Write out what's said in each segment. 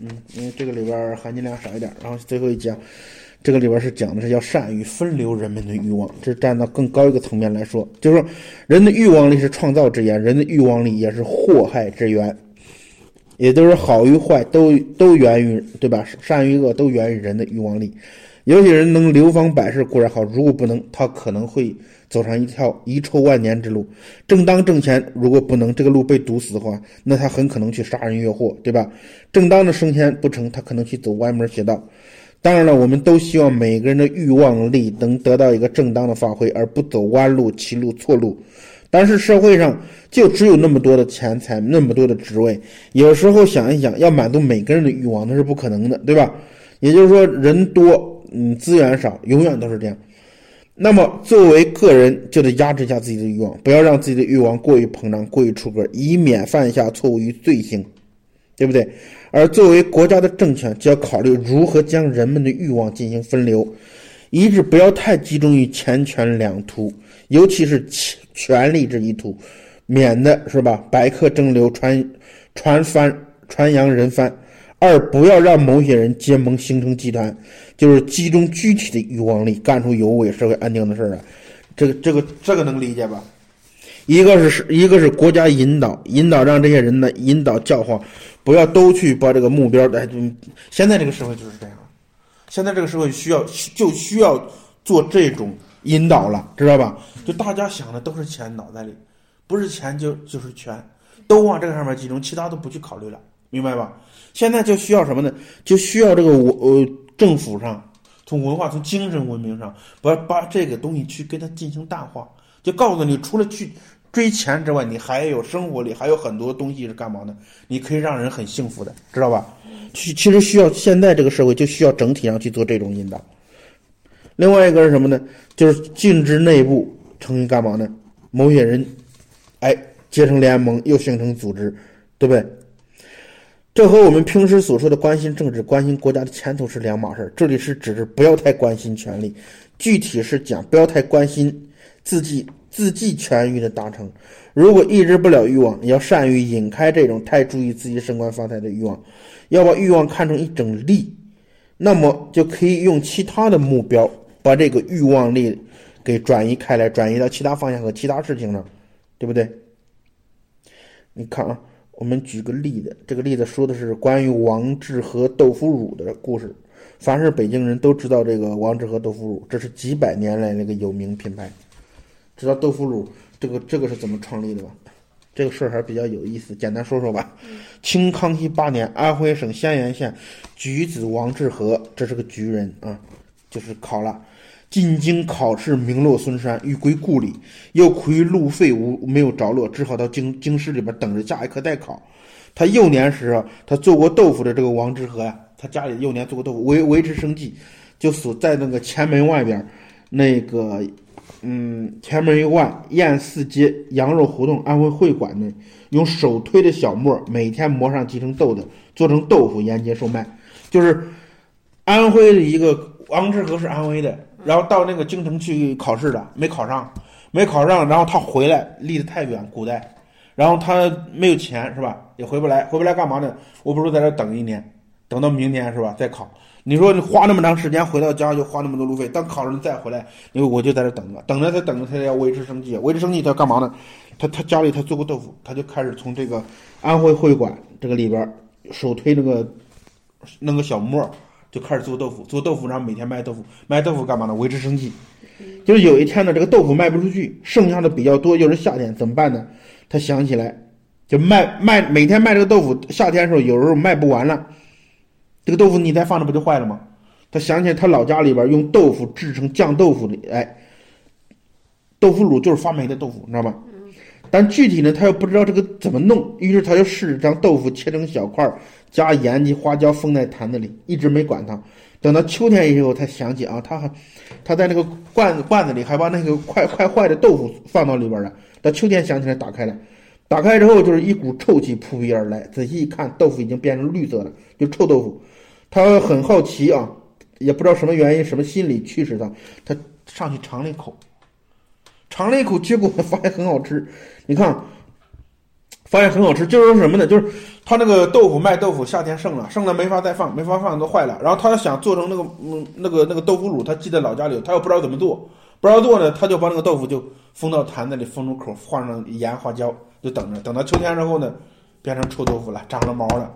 嗯，因为这个里边含金量少一点。然后最后一节，这个里边是讲的是要善于分流人们的欲望，这站到更高一个层面来说，就是说人的欲望力是创造之源，人的欲望力也是祸害之源，也就是好与坏都都源于对吧？善与恶都源于人的欲望力。有些人能流芳百世固然好，如果不能，他可能会走上一条遗臭万年之路。正当挣钱，如果不能，这个路被堵死的话，那他很可能去杀人越货，对吧？正当的升迁不成，他可能去走歪门邪道。当然了，我们都希望每个人的欲望力能得到一个正当的发挥，而不走弯路、歧路、错路。但是社会上就只有那么多的钱财，那么多的职位，有时候想一想，要满足每个人的欲望，那是不可能的，对吧？也就是说，人多。嗯，资源少，永远都是这样。那么，作为个人就得压制一下自己的欲望，不要让自己的欲望过于膨胀、过于出格，以免犯下错误与罪行，对不对？而作为国家的政权，就要考虑如何将人们的欲望进行分流，一致不要太集中于钱权两途，尤其是权权力这一途，免得是吧？百客争流，传传翻，传扬人翻。二不要让某些人结盟形成集团，就是集中具体的欲望力，干出有违社会安定的事儿来。这个、这个、这个能理解吧？一个是一个是国家引导，引导让这些人呢引导教化，不要都去把这个目标。哎，现在这个社会就是这样，现在这个社会需要就需要做这种引导了，知道吧？就大家想的都是钱，脑袋里不是钱就就是权，都往这个上面集中，其他都不去考虑了。明白吧？现在就需要什么呢？就需要这个我呃政府上，从文化、从精神文明上，把把这个东西去给它进行淡化，就告诉你，除了去追钱之外，你还有生活里还有很多东西是干嘛呢？你可以让人很幸福的，知道吧？其其实需要现在这个社会就需要整体上去做这种引导。另外一个是什么呢？就是禁止内部成为干嘛呢？某些人，哎，结成联盟又形成组织，对不对？这和我们平时所说的关心政治、关心国家的前途是两码事儿。这里是指不要太关心权力，具体是讲不要太关心自己自己权欲的达成。如果抑制不了欲望，要善于引开这种太注意自己升官发财的欲望，要把欲望看成一种力，那么就可以用其他的目标把这个欲望力给转移开来，转移到其他方向和其他事情上，对不对？你看啊。我们举个例子，这个例子说的是关于王致和豆腐乳的故事。凡是北京人都知道这个王致和豆腐乳，这是几百年来那个有名品牌。知道豆腐乳这个这个是怎么创立的吧？这个事儿还比较有意思，简单说说吧。清康熙八年，安徽省襄垣县举子王致和，这是个举人啊，就是考了。进京考试名落孙山，欲归故里，又苦于路费无没有着落，只好到京京师里边等着下一科代考。他幼年时，他做过豆腐的这个王致和呀，他家里幼年做过豆腐，维维持生计，就所在那个前门外边，那个嗯前门外燕四街羊肉胡同安徽会馆内，用手推的小磨，每天磨上几成豆子，做成豆腐沿街售卖。就是安徽的一个王致和是安徽的。然后到那个京城去考试的，没考上，没考上，然后他回来离得太远，古代，然后他没有钱是吧？也回不来，回不来干嘛呢？我不如在这等一年，等到明年是吧？再考。你说你花那么长时间回到家就花那么多路费，等考上再回来，因为我就在这等着，等着他等着他要维持生计，维持生计他干嘛呢？他他家里他做过豆腐，他就开始从这个安徽会馆这个里边手推那个弄个小磨。就开始做豆腐，做豆腐，然后每天卖豆腐，卖豆腐干嘛呢？维持生计。就是有一天呢，这个豆腐卖不出去，剩下的比较多，又是夏天，怎么办呢？他想起来，就卖卖，每天卖这个豆腐。夏天的时候，有时候卖不完了，这个豆腐你再放着不就坏了吗？他想起来，他老家里边用豆腐制成酱豆腐的，哎，豆腐乳就是发霉的豆腐，你知道吗？但具体呢，他又不知道这个怎么弄，于是他就试着将豆腐切成小块儿。加盐及花椒封在坛子里，一直没管它。等到秋天以后，才想起啊，他还他在那个罐子罐子里还把那个快快坏的豆腐放到里边了。到秋天想起来打开了，打开之后就是一股臭气扑鼻而来。仔细一看，豆腐已经变成绿色了，就臭豆腐。他很好奇啊，也不知道什么原因、什么心理驱使他，他上去尝了一口，尝了一口，结果发现很好吃。你看。发现很好吃，就是说什么呢？就是他那个豆腐卖豆腐，夏天剩了，剩了没法再放，没法放都坏了。然后他想做成那个嗯那个那个豆腐乳，他记在老家里，他又不知道怎么做，不知道做呢，他就把那个豆腐就封到坛子里，封住口，放上盐花椒，就等着。等到秋天之后呢，变成臭豆腐了，长了毛了，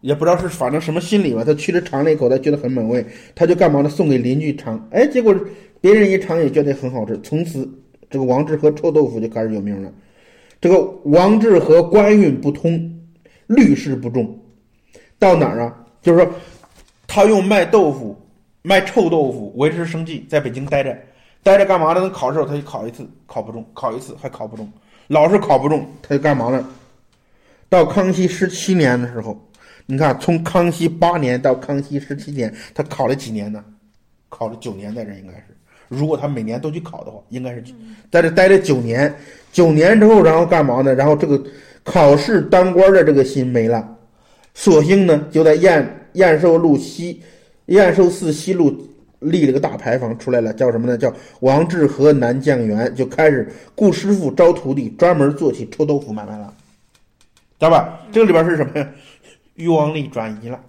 也不知道是反正什么心理吧。他去了尝了一口，他觉得很美味，他就干嘛呢？送给邻居尝，哎，结果别人一尝也觉得很好吃，从此这个王致和臭豆腐就开始有名了。这个王致和官运不通，律事不重，到哪儿啊？就是说，他用卖豆腐、卖臭豆腐维持生计，在北京待着，待着干嘛呢？能考试他就考一次，考不中；考一次还考不中，老是考不中，他就干嘛呢？到康熙十七年的时候，你看，从康熙八年到康熙十七年，他考了几年呢？考了九年，在这应该是。如果他每年都去考的话，应该是在这待了九年。九年之后，然后干嘛呢？然后这个考试当官的这个心没了，索性呢就在燕燕寿路西燕寿寺西路立了个大牌坊出来了，叫什么呢？叫王致和南酱园，就开始雇师傅招徒弟，专门做起臭豆腐买卖了，知道吧？这个里边是什么呀？欲望力转移了。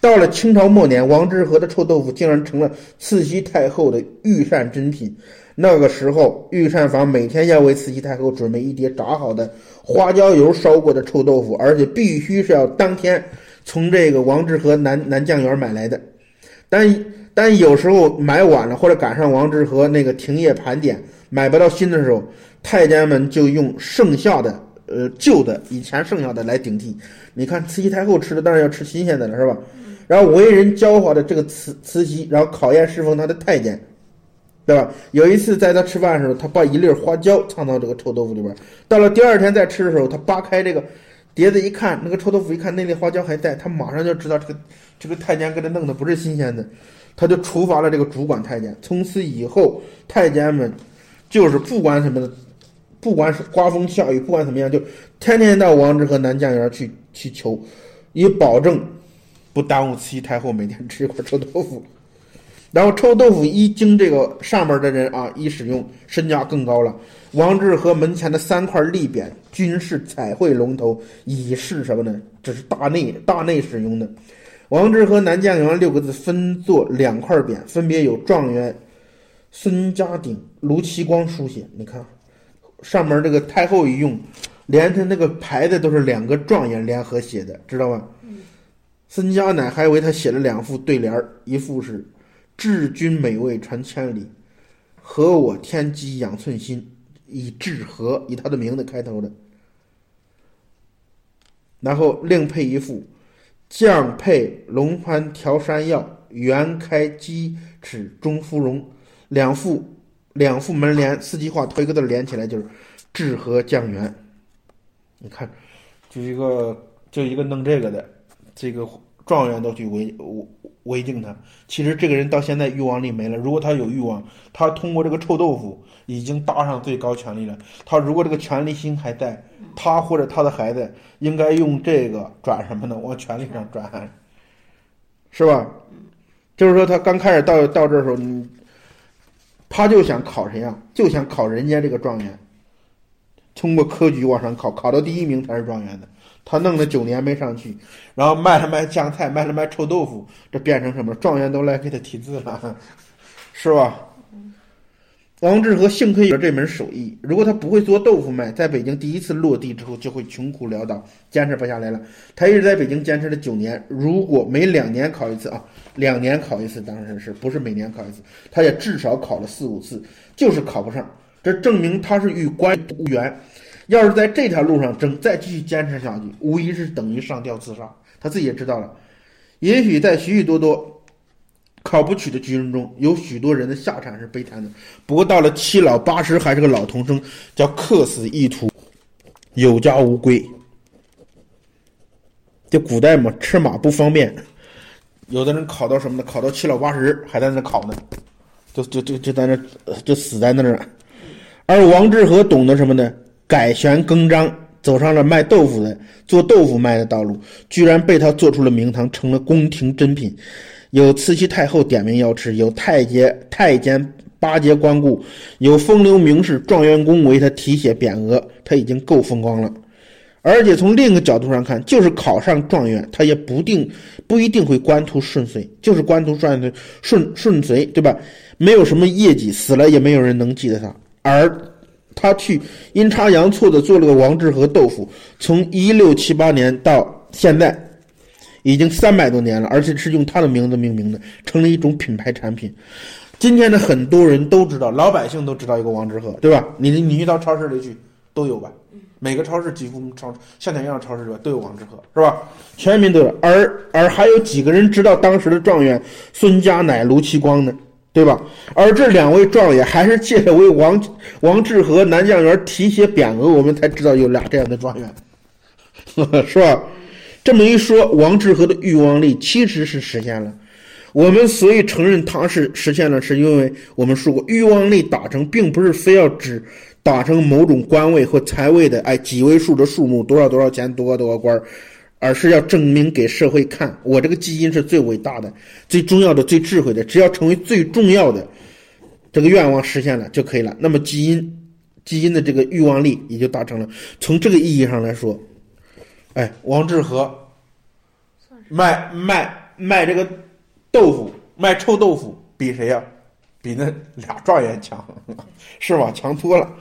到了清朝末年，王致和的臭豆腐竟然成了慈禧太后的御膳珍品。那个时候，御膳房每天要为慈禧太后准备一碟炸好的花椒油烧过的臭豆腐，而且必须是要当天从这个王致和南南酱园买来的。但但有时候买晚了，或者赶上王致和那个停业盘点买不到新的时候，太监们就用剩下的呃旧的以前剩下的来顶替。你看慈禧太后吃的当然要吃新鲜的了，是吧？然后为人狡猾的这个慈慈禧，然后考验侍奉他的太监，对吧？有一次在他吃饭的时候，他把一粒花椒藏到这个臭豆腐里边。到了第二天再吃的时候，他扒开这个碟子一看，那个臭豆腐一看那粒花椒还在，他马上就知道这个这个太监给他弄的不是新鲜的，他就处罚了这个主管太监。从此以后，太监们就是不管什么的，不管是刮风下雨，不管怎么样，就天天到王致和南酱园去去求，以保证。不耽误慈禧太后每天吃一块臭豆腐，然后臭豆腐一经这个上面的人啊一使用，身价更高了。王致和门前的三块立匾均是彩绘龙头，以示什么呢？这是大内大内使用的。王致和南酱园六个字分作两块匾，分别有状元孙家鼎、卢其光书写。你看，上面这个太后一用，连他那个牌子都是两个状元联合写的，知道吧？孙家乃还为他写了两副对联儿，一副是“治君美味传千里，和我天机养寸心”，以“治和”以他的名字开头的。然后另配一副“将配龙盘调山药，圆开鸡齿中芙蓉”，两副两副门联，四句话头一个字连起来就是“治和酱园”。你看，就一个就一个弄这个的。这个状元都去围围围敬他，其实这个人到现在欲望力没了。如果他有欲望，他通过这个臭豆腐已经搭上最高权力了。他如果这个权力心还在，他或者他的孩子应该用这个转什么呢？往权力上转，是吧？就是说他刚开始到到这时候，他就想考谁呀？就想考人家这个状元，通过科举往上考，考到第一名才是状元的。他弄了九年没上去，然后卖了卖酱菜，卖了卖臭豆腐，这变成什么？状元都来给他题字了，是吧？王致和幸亏有这门手艺，如果他不会做豆腐卖，在北京第一次落地之后就会穷苦潦倒，坚持不下来了。他一直在北京坚持了九年，如果每两年考一次啊，两年考一次，当然是不是每年考一次，他也至少考了四五次，就是考不上，这证明他是与官无缘。要是在这条路上争，再继续坚持下去，无疑是等于上吊自杀。他自己也知道了。也许在许许多多考不取的军人中，有许多人的下场是悲惨的。不过到了七老八十，还是个老童生，叫客死异途，有家无归。就古代嘛，吃马不方便，有的人考到什么呢？考到七老八十还在那考呢，就就就就在那就死在那儿了。而王致和懂得什么呢？改弦更张，走上了卖豆腐的、做豆腐卖的道路，居然被他做出了名堂，成了宫廷珍品。有慈禧太后点名要吃，有太监、太监巴结光顾，有风流名士、状元公为他题写匾额，他已经够风光了。而且从另一个角度上看，就是考上状元，他也不定不一定会官途顺遂，就是官途顺顺顺遂，对吧？没有什么业绩，死了也没有人能记得他。而他去阴差阳错的做了个王致和豆腐，从一六七八年到现在，已经三百多年了，而且是用他的名字命名的，成了一种品牌产品。今天的很多人都知道，老百姓都知道一个王致和，对吧？你你去到超市里去都有吧？每个超市几乎超像咱这样超市里边都有王致和，是吧？全民都有。而而还有几个人知道当时的状元孙家乃、卢其光呢？对吧？而这两位状元还是借着为王王致和南将员题写匾额，我们才知道有俩这样的状元，是吧？这么一说，王致和的欲望力其实是实现了。我们所以承认他是实现了，是因为我们说过，欲望力达成，并不是非要指。达成某种官位或财位的，哎，几位数的数目，多少多少钱，多少多少官儿，而是要证明给社会看，我这个基因是最伟大的、最重要的、最智慧的。只要成为最重要的，这个愿望实现了就可以了。那么基因，基因的这个欲望力也就达成了。从这个意义上来说，哎，王致和卖卖卖这个豆腐，卖臭豆腐，比谁呀？比那俩状元强，是吧？强多了。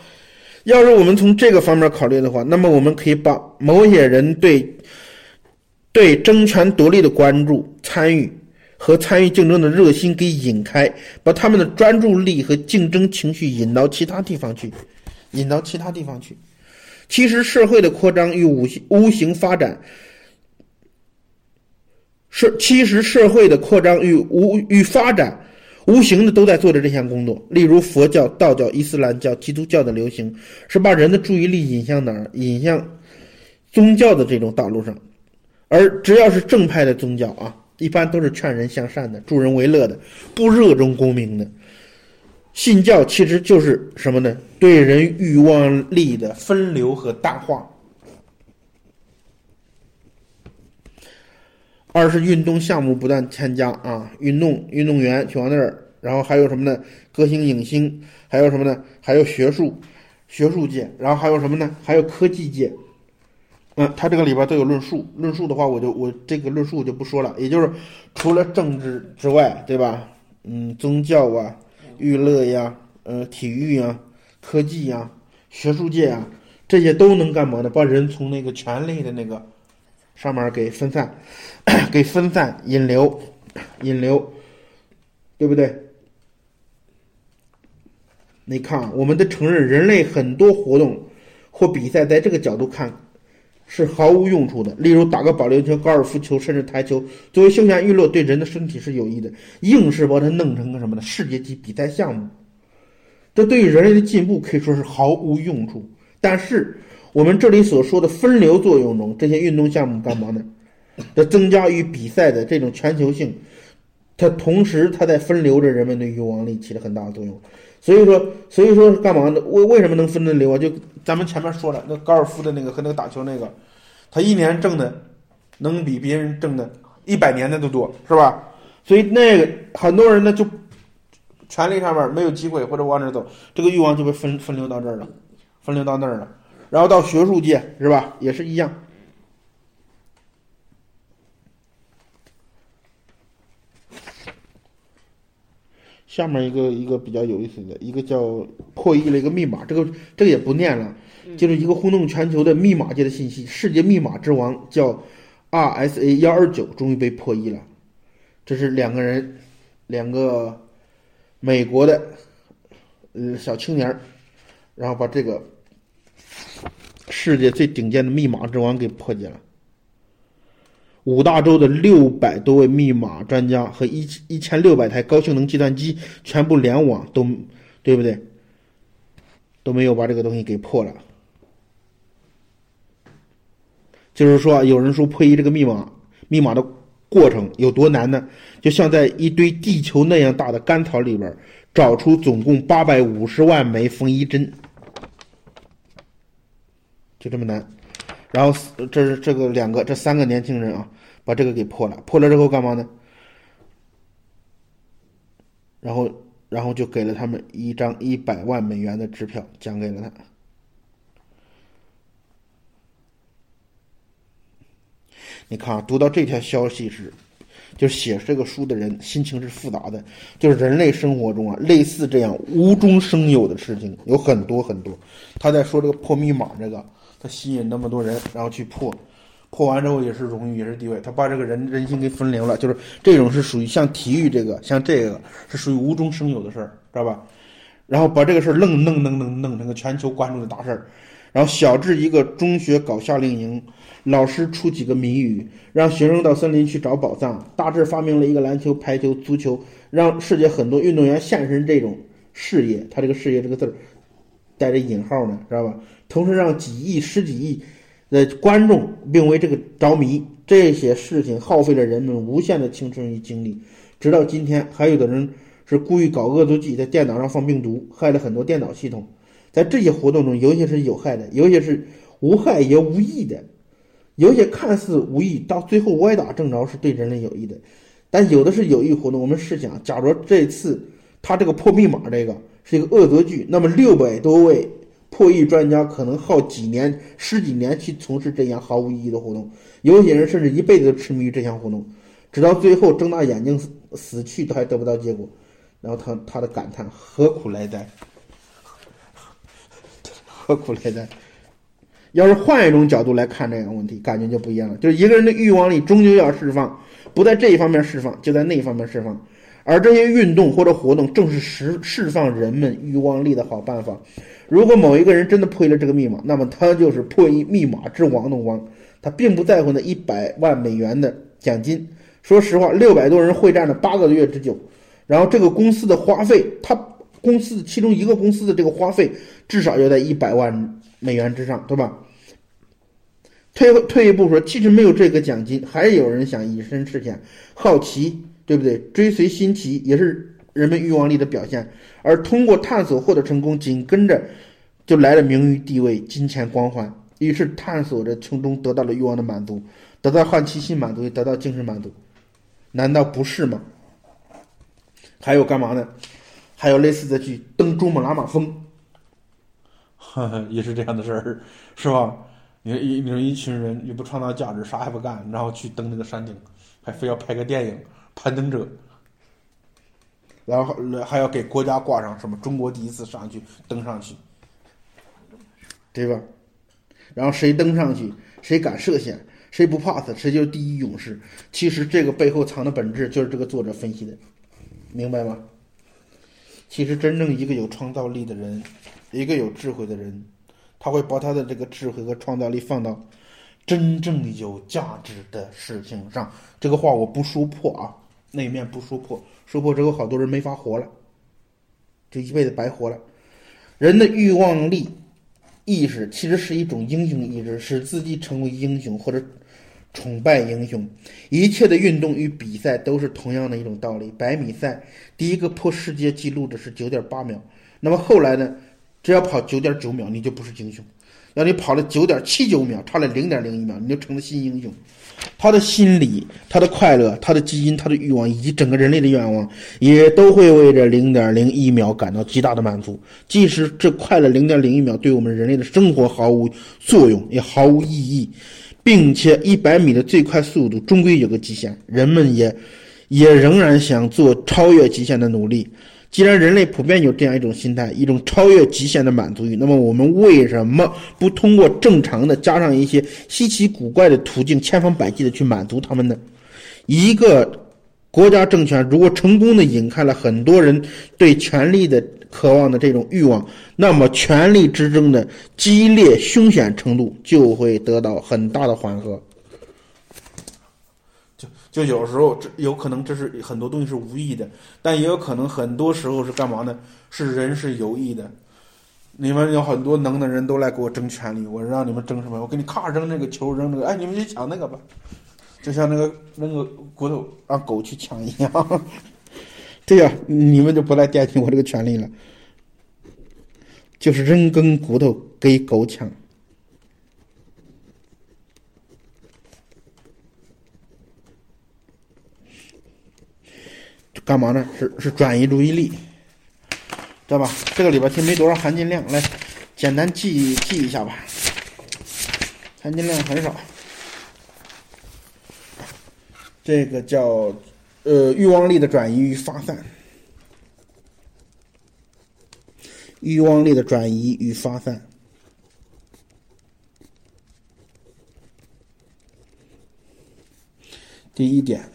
要是我们从这个方面考虑的话，那么我们可以把某些人对对争权夺利的关注、参与和参与竞争的热心给引开，把他们的专注力和竞争情绪引到其他地方去，引到其他地方去。其实社会的扩张与无形无形发展，是其实社会的扩张与无与发展。无形的都在做着这项工作，例如佛教、道教、伊斯兰教、基督教的流行，是把人的注意力引向哪儿？引向宗教的这种道路上。而只要是正派的宗教啊，一般都是劝人向善的、助人为乐的、不热衷功名的。信教其实就是什么呢？对人欲望力的分流和淡化。二是运动项目不断添加啊，运动运动员去往那儿，然后还有什么呢？歌星影星，还有什么呢？还有学术，学术界，然后还有什么呢？还有科技界。嗯，他这个里边都有论述，论述的话，我就我这个论述我就不说了。也就是除了政治之外，对吧？嗯，宗教啊，娱乐呀，呃，体育啊，科技呀，学术界啊，这些都能干嘛呢？把人从那个权力的那个上面给分散。给分散引流，引流，对不对？你看，我们得承认，人类很多活动或比赛，在这个角度看是毫无用处的。例如，打个保龄球、高尔夫球，甚至台球，作为休闲娱乐，对人的身体是有益的。硬是把它弄成个什么呢？世界级比赛项目，这对于人类的进步可以说是毫无用处。但是，我们这里所说的分流作用中，这些运动项目干嘛呢？的增加与比赛的这种全球性，它同时它在分流着人们的欲望力，起了很大的作用。所以说，所以说是干嘛呢？为为什么能分得流啊？就咱们前面说了，那高尔夫的那个和那个打球那个，他一年挣的能比别人挣的一百年的都多，是吧？所以那个很多人呢就权力上面没有机会或者往哪走，这个欲望就被分分流到这儿了，分流到那儿了。然后到学术界是吧，也是一样。下面一个一个比较有意思的一个叫破译了一个密码，这个这个也不念了，就是一个轰动全球的密码界的信息，世界密码之王叫 RSA 幺二九终于被破译了，这是两个人，两个美国的呃小青年然后把这个世界最顶尖的密码之王给破解了。五大洲的六百多位密码专家和一一千六百台高性能计算机全部联网，都对不对？都没有把这个东西给破了。就是说，有人说破译这个密码，密码的过程有多难呢？就像在一堆地球那样大的干草里边找出总共八百五十万枚缝衣针，就这么难。然后这是这个两个这三个年轻人啊。把这个给破了，破了之后干嘛呢？然后，然后就给了他们一张一百万美元的支票，奖给了他。你看啊，读到这条消息时，就写这个书的人心情是复杂的。就是人类生活中啊，类似这样无中生有的事情有很多很多。他在说这个破密码，这个他吸引那么多人，然后去破，破完之后也是荣誉，也是地位。他把这个人人心给分流了。就是这种是属于像体育这个，像这个是属于无中生有的事儿，知道吧？然后把这个事儿愣弄弄弄弄成个全球关注的大事儿。然后小至一个中学搞夏令营，老师出几个谜语，让学生到森林去找宝藏；大致发明了一个篮球、排球、足球，让世界很多运动员现身这种事业。他这个事业这个字儿带着引号呢，知道吧？同时让几亿、十几亿的观众并为这个着迷。这些事情耗费了人们无限的青春与精力，直到今天，还有的人是故意搞恶作剧，在电脑上放病毒，害了很多电脑系统。在这些活动中，有些是有害的，有些是无害也无益的，有些看似无益，到最后歪打正着是对人类有益的。但有的是有益活动。我们试想，假如这次他这个破密码，这个是一个恶作剧，那么六百多位破译专家可能耗几年、十几年去从事这样毫无意义的活动。有些人甚至一辈子都痴迷于这项活动，直到最后睁大眼睛死死去都还得不到结果。然后他他的感叹：何苦来哉？何苦来哉？要是换一种角度来看这个问题，感觉就不一样了。就是一个人的欲望力终究要释放，不在这一方面释放，就在那一方面释放。而这些运动或者活动，正是释释放人们欲望力的好办法。如果某一个人真的破译了这个密码，那么他就是破译密码之王的王。他并不在乎那一百万美元的奖金。说实话，六百多人会战了八个月之久，然后这个公司的花费，他。公司其中一个公司的这个花费至少要在一百万美元之上，对吧？退退一步说，其实没有这个奖金，还有人想以身试险，好奇，对不对？追随新奇也是人们欲望力的表现。而通过探索获得成功，紧跟着就来了名誉、地位、金钱、光环。于是探索着从中得到了欲望的满足，得到好奇心满足，得到精神满足，难道不是吗？还有干嘛呢？还有类似的去登珠穆朗玛峰，也是这样的事儿，是吧？你一你说一群人又不创造价值，啥也不干，然后去登那个山顶，还非要拍个电影，攀登者，然后还要给国家挂上什么中国第一次上去登上去，对吧？然后谁登上去，谁敢涉险，谁不怕死，谁就是第一勇士。其实这个背后藏的本质就是这个作者分析的，明白吗？其实，真正一个有创造力的人，一个有智慧的人，他会把他的这个智慧和创造力放到真正有价值的事情上。这个话我不说破啊，那一面不说破，说破之后好多人没法活了，就一辈子白活了。人的欲望力意识其实是一种英雄意志，使自己成为英雄或者。崇拜英雄，一切的运动与比赛都是同样的一种道理。百米赛第一个破世界纪录的是九点八秒，那么后来呢？只要跑九点九秒，你就不是英雄；要你跑了九点七九秒，差了零点零一秒，你就成了新英雄。他的心理、他的快乐、他的基因、他的欲望，以及整个人类的愿望，也都会为这零点零一秒感到极大的满足。即使这快了零点零一秒，对我们人类的生活毫无作用，也毫无意义。并且一百米的最快速度终归有个极限，人们也也仍然想做超越极限的努力。既然人类普遍有这样一种心态，一种超越极限的满足欲，那么我们为什么不通过正常的加上一些稀奇古怪的途径，千方百计的去满足他们呢？一个国家政权如果成功的引开了很多人对权力的。渴望的这种欲望，那么权力之争的激烈凶险程度就会得到很大的缓和。就有时候这有可能这是很多东西是无意的，但也有可能很多时候是干嘛呢？是人是有意的。你们有很多能的人都来给我争权利，我让你们争什么？我给你咔扔那个球，扔那个，哎，你们去抢那个吧，就像那个那个骨头让狗去抢一样。对呀，你们就不来惦记我这个权利了，就是扔根骨头给狗抢，干嘛呢？是是转移注意力，知道吧？这个里边其实没多少含金量，来简单记记一下吧，含金量很少。这个叫呃欲望力的转移与发散。欲望力的转移与发散。第一点，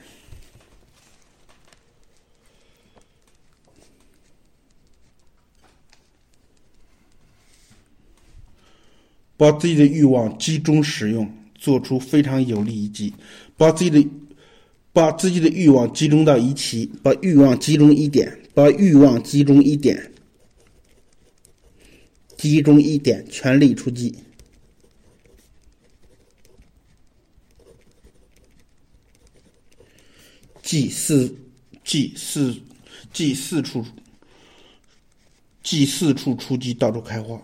把自己的欲望集中使用，做出非常有利一击。把自己的把自己的欲望集中到一起，把欲望集中一点，把欲望集中一点。集中一点，全力出击。即四，即四，即四处，即四处出击，到处开花。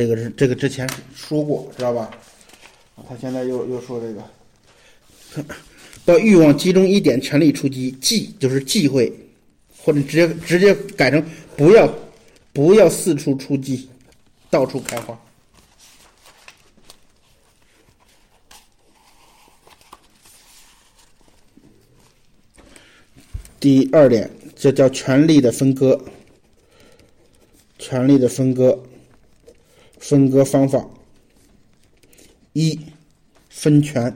这个是这个之前说过，知道吧？他现在又又说这个。把欲望集中一点，全力出击。忌就是忌讳，或者直接直接改成不要不要四处出击，到处开花。第二点，这叫权力的分割。权力的分割，分割方法一，分权。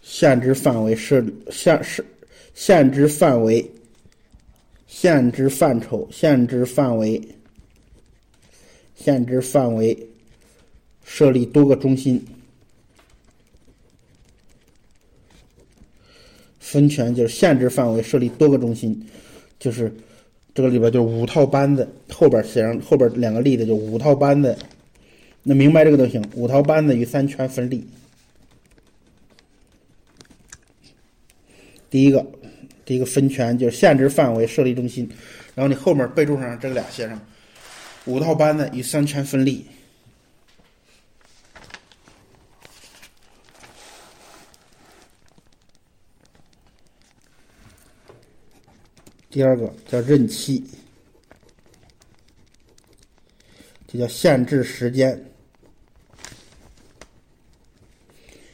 限制范围设限是限制范围，限制范畴，限制范围，限制范围，设立多个中心。分权就是限制范围，设立多个中心，就是这个里边就五套班子，后边写上后边两个例子就五套班子，那明白这个都行。五套班子与三权分立。第一个，第一个分权就是限制范围，设立中心，然后你后面备注上这俩写上，五套班子与三权分立。第二个叫任期，这叫限制时间，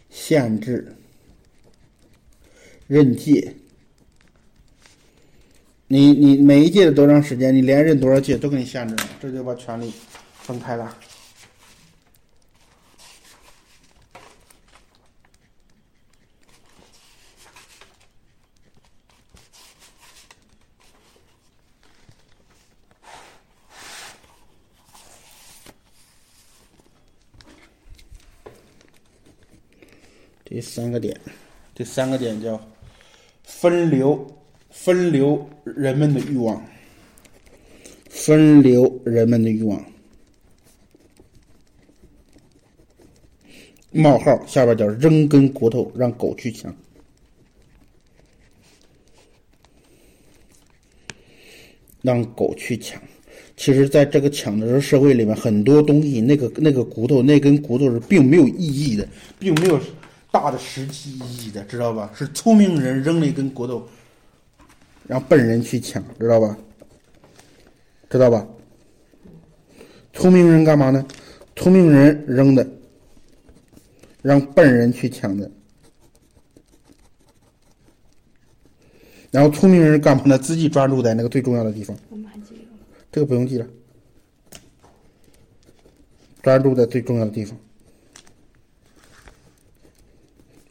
限制。任届，你你每一届的多长时间，你连任多少届都给你限制了，这就把权力分开了。第三个点，第三个点叫。分流，分流人们的欲望，分流人们的欲望。冒号下边叫扔根骨头让狗去抢，让狗去抢。其实，在这个抢的这社会里面，很多东西，那个那个骨头，那根骨头是并没有意义的，并没有。大的实际意义的，知道吧？是聪明人扔了一根骨头，让笨人去抢，知道吧？知道吧？聪明人干嘛呢？聪明人扔的，让笨人去抢的。然后聪明人干嘛呢？自己专注在那个最重要的地方。我们还记这个不用记了，专注在最重要的地方。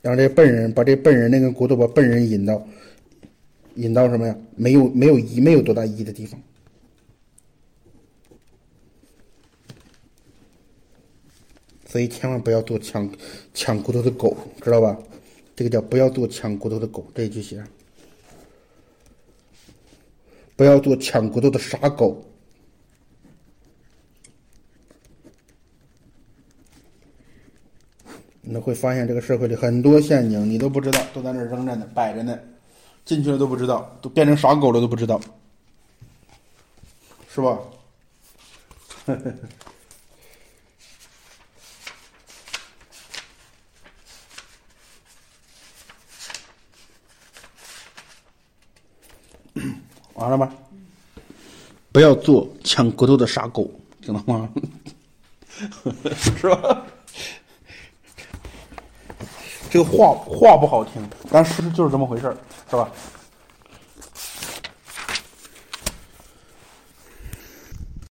让这笨人把这笨人那根骨头把笨人引到，引到什么呀？没有没有意没有多大意的地方。所以千万不要做抢抢骨头的狗，知道吧？这个叫不要做抢骨头的狗，这一句写。不要做抢骨头的傻狗。你会发现这个社会里很多陷阱，你都不知道，都在那扔着呢，摆着呢，进去了都不知道，都变成傻狗了都不知道，是吧？完了吧？不要做抢骨头的傻狗，知道吗？是吧？这个话话不好听，但事实就是这么回事儿，是吧？